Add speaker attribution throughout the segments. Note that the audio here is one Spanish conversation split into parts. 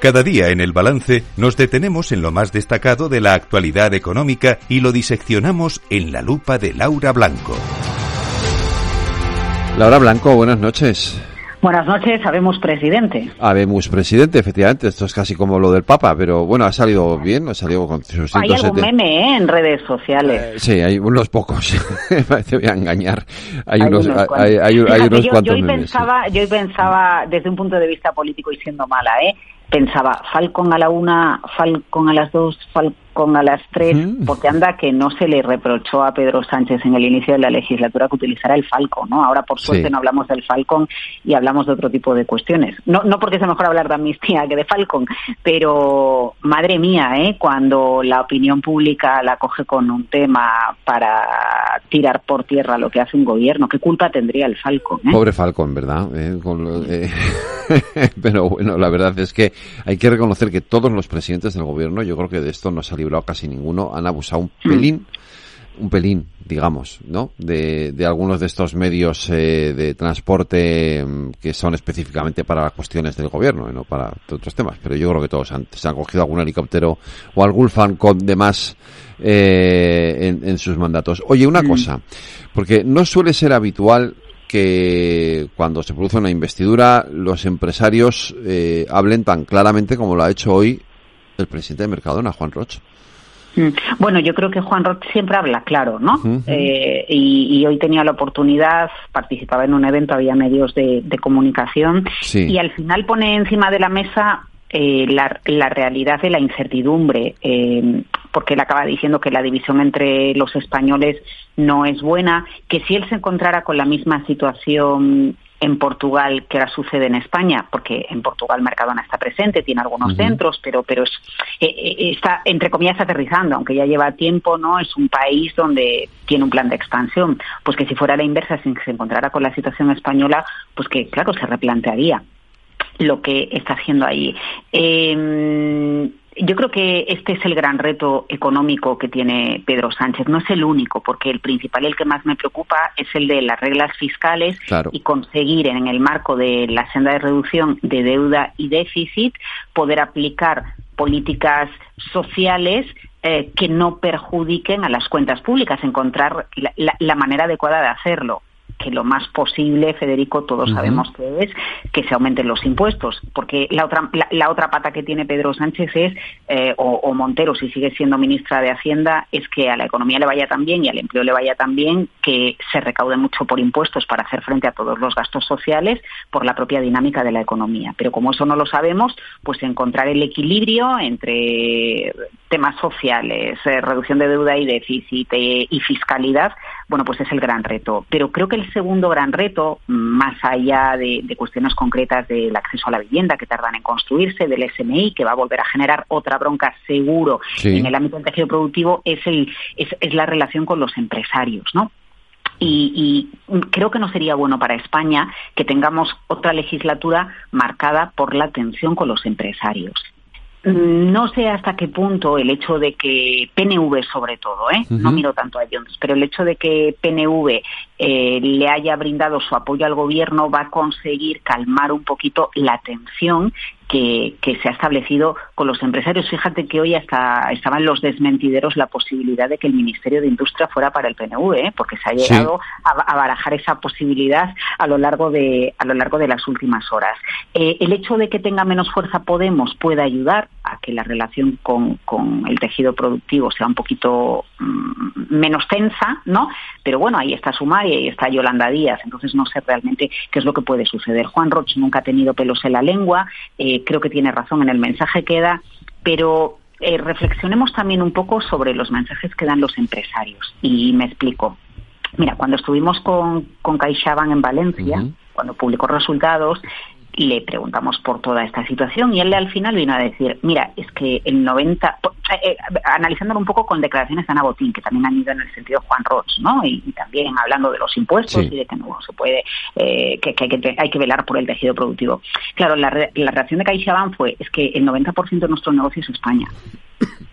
Speaker 1: Cada día en el balance nos detenemos en lo más destacado de la actualidad económica y lo diseccionamos en la lupa de Laura Blanco.
Speaker 2: Laura Blanco, buenas noches.
Speaker 3: Buenas noches, habemos presidente.
Speaker 2: Habemos presidente, efectivamente. Esto es casi como lo del Papa, pero bueno, ha salido bien, ha salido con sus
Speaker 3: Hay algún meme ¿eh? en redes sociales.
Speaker 2: Eh, sí, hay unos pocos. Me voy a engañar. Hay, unos, hay, hay, unos
Speaker 3: yo,
Speaker 2: cuantos
Speaker 3: yo hoy Pensaba, Yo pensaba, desde un punto de vista político y siendo mala, ¿eh? Pensaba Falcon a la una, Falcon a las dos, Falcon a las tres, porque anda que no se le reprochó a Pedro Sánchez en el inicio de la legislatura que utilizara el Falcon, ¿no? Ahora, por suerte, no hablamos del Falcon y hablamos de otro tipo de cuestiones. No, no porque sea mejor hablar de amnistía que de Falcon, pero madre mía, ¿eh? Cuando la opinión pública la coge con un tema para tirar por tierra lo que hace un gobierno, ¿qué culpa tendría el Falcon? Eh?
Speaker 2: Pobre Falcon, ¿verdad? Eh, eh, pero bueno, la verdad es que hay que reconocer que todos los presidentes del gobierno, yo creo que de esto no se casi ninguno, han abusado un mm. pelín, un pelín, digamos, ¿no? De, de algunos de estos medios eh, de transporte mm, que son específicamente para cuestiones del gobierno, no para otros temas. Pero yo creo que todos han, se han cogido algún helicóptero o algún con de más eh, en, sus mandatos. Oye, una mm. cosa, porque no suele ser habitual que cuando se produce una investidura los empresarios eh, hablen tan claramente como lo ha hecho hoy el presidente de Mercadona, Juan Roch.
Speaker 3: Mm. Bueno, yo creo que Juan Roch siempre habla claro, ¿no? Eh, y, hoy tenía la oportunidad, participaba en un evento, había medios de, comunicación y al final pone encima de la mesa eh, la, la, realidad de la incertidumbre, eh, porque él acaba diciendo que la división entre los españoles no es buena, que si él se encontrara con la misma situación en Portugal que ahora sucede en España, porque en Portugal Mercadona está presente, tiene algunos centros, pero pero es, eh, está entre comillas aterrizando, aunque ya lleva tiempo, no es un país donde tiene un plan de expansión, pues que si fuera la inversa, si se encontrara con la situación española, pues que claro se replantearía lo que está haciendo ahí. Eh, yo creo que este es el gran reto económico que tiene Pedro Sánchez. No es el único, porque el principal y el que más me preocupa es el de las reglas fiscales y conseguir en el marco de la senda de reducción de deuda y déficit poder aplicar políticas sociales eh, que no perjudiquen a las cuentas públicas, encontrar la manera adecuada de hacerlo que lo más posible, Federico, todos sabemos que es que se aumenten los impuestos, porque la otra la, otra pata que tiene Pedro Sánchez es eh, o, Montero, si sigue siendo ministra de Hacienda, es que a la economía le vaya tan bien y al empleo le vaya tan bien que se recaude mucho por impuestos para hacer frente a todos los gastos sociales por la propia dinámica de la economía. Pero como eso no lo sabemos, pues encontrar el equilibrio entre temas sociales, eh, reducción de deuda y déficit eh, y fiscalidad, bueno, pues es el gran reto. Pero creo que el segundo gran reto, más allá de, cuestiones concretas del acceso a la vivienda que tardan en construirse, del SMI, que va a volver a generar otra bronca seguro en el ámbito del tejido productivo, es, el, es, es la relación con los empresarios, ¿no? Y, y, creo que no sería bueno para España que tengamos otra legislatura marcada por la tensión con los empresarios. No sé hasta qué punto el hecho de que PNV, sobre todo, ¿eh? no miro tanto a Jones, pero el hecho de que PNV eh, le haya brindado su apoyo al gobierno va a conseguir calmar un poquito la tensión que, se ha establecido con los empresarios. Fíjate que hoy hasta estaban los desmentideros la posibilidad de que el Ministerio de Industria fuera para el PNV, ¿eh? porque se ha llegado a, barajar esa posibilidad a lo largo de a lo largo de las últimas horas. Eh, el hecho de que tenga menos fuerza Podemos puede ayudar a que la relación con, el tejido productivo sea un poquito mm, menos tensa, ¿no? Pero bueno, ahí está Sumar y ahí está Yolanda Díaz, entonces no sé realmente qué es lo que puede suceder. Juan Roch nunca ha tenido pelos en la lengua. Eh, creo que tiene razón en el mensaje que da, pero eh, reflexionemos también un poco sobre los mensajes que dan los empresarios. Y me explico. Mira, cuando estuvimos con, con CaixaBank en Valencia, cuando publicó resultados, le preguntamos por toda esta situación y él al final vino a decir, mira, es que el 90, eh, analizándolo un poco con declaraciones de Ana Botín, que también han ido en el sentido Juan Roch, ¿no? Y, también hablando de los impuestos y de que no se puede, eh, que, hay, que, hay que velar por el tejido productivo. Claro, la, la reacción de CaixaBank fue, es que el 90% de nuestro negocio es España.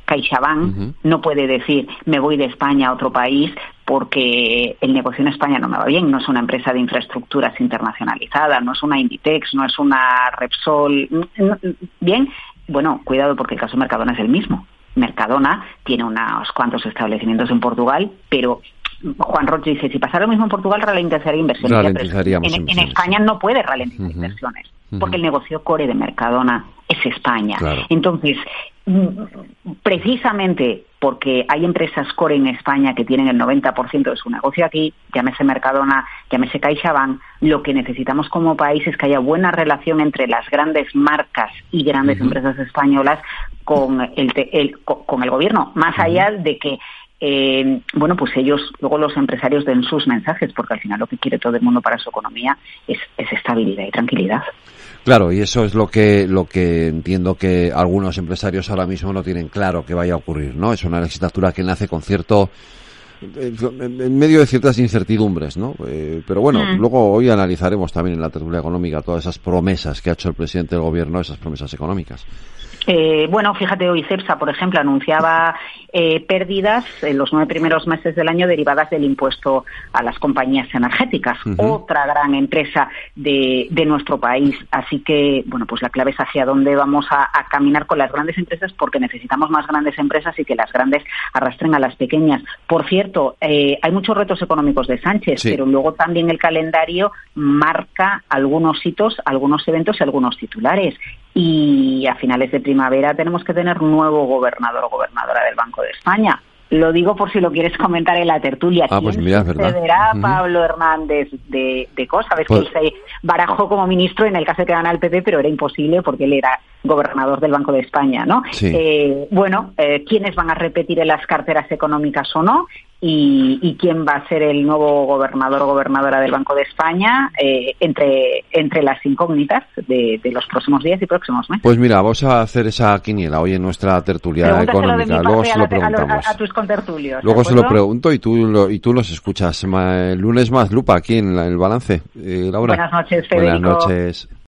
Speaker 3: CaixaBank no puede decir me voy de España a otro país porque el negocio en España no me va bien, no es una empresa de infraestructuras internacionalizada, no es una Inditex, no es una Repsol, bien, bueno, cuidado porque el caso Mercadona es el mismo. Mercadona tiene unos cuantos establecimientos en Portugal, pero Juan Roche dice, si pasara lo mismo en Portugal, ralentizaría inversiones. En, en, España no puede ralentizar inversiones, porque el negocio core de Mercadona es España. Entonces, mm, precisamente porque hay empresas core en España que tienen el 90% de su negocio aquí, llámese Mercadona, llámese CaixaBank, lo que necesitamos como país es que haya buena relación entre las grandes marcas y grandes empresas españolas con el, con el gobierno, más allá de que eh, bueno, pues ellos, luego los empresarios den sus mensajes, porque al final lo que quiere todo el mundo para su economía es, estabilidad y tranquilidad.
Speaker 2: Claro, y eso es lo que, lo que entiendo que algunos empresarios ahora mismo no tienen claro que vaya a ocurrir, ¿no? Es una legislatura que nace con cierto, en medio de ciertas incertidumbres, ¿no? Eh, pero bueno, mm. luego hoy analizaremos también en la tertulia económica todas esas promesas que ha hecho el presidente del gobierno, esas promesas económicas.
Speaker 3: Eh, bueno, fíjate, hoy CEPSA, por ejemplo, anunciaba eh, pérdidas en los nueve primeros meses del año derivadas del impuesto a las compañías energéticas, otra gran empresa de, nuestro país. Así que, bueno, pues la clave es hacia dónde vamos a, caminar con las grandes empresas porque necesitamos más grandes empresas y que las grandes arrastren a las pequeñas. Por cierto, eh, hay muchos retos económicos de Sánchez, pero luego también el calendario marca algunos hitos, algunos eventos y algunos titulares y a finales de primavera tenemos que tener nuevo gobernador o gobernadora del Banco de España. Lo digo por si lo quieres comentar en la tertulia.
Speaker 2: Ah, pues mira,
Speaker 3: Pablo Hernández de, de COS? Sabes que él pues se barajó como ministro en el caso de que gana el PP, pero era imposible porque él era gobernador del Banco de España, ¿no? Eh, bueno, eh, ¿quiénes van a repetir en las carteras económicas o no? Y, quién va a ser el nuevo gobernador o gobernadora del Banco de España eh, entre, entre las incógnitas de, los próximos días y próximos meses.
Speaker 2: Pues mira, vamos a hacer esa quiniela hoy en nuestra tertulia económica. Luego se lo preguntamos.
Speaker 3: A, tus contertulios.
Speaker 2: Luego se lo pregunto y tú, lo, y tú los escuchas. El lunes más lupa aquí en, el balance. Eh, Laura.
Speaker 3: Buenas noches, Federico.
Speaker 2: Buenas noches.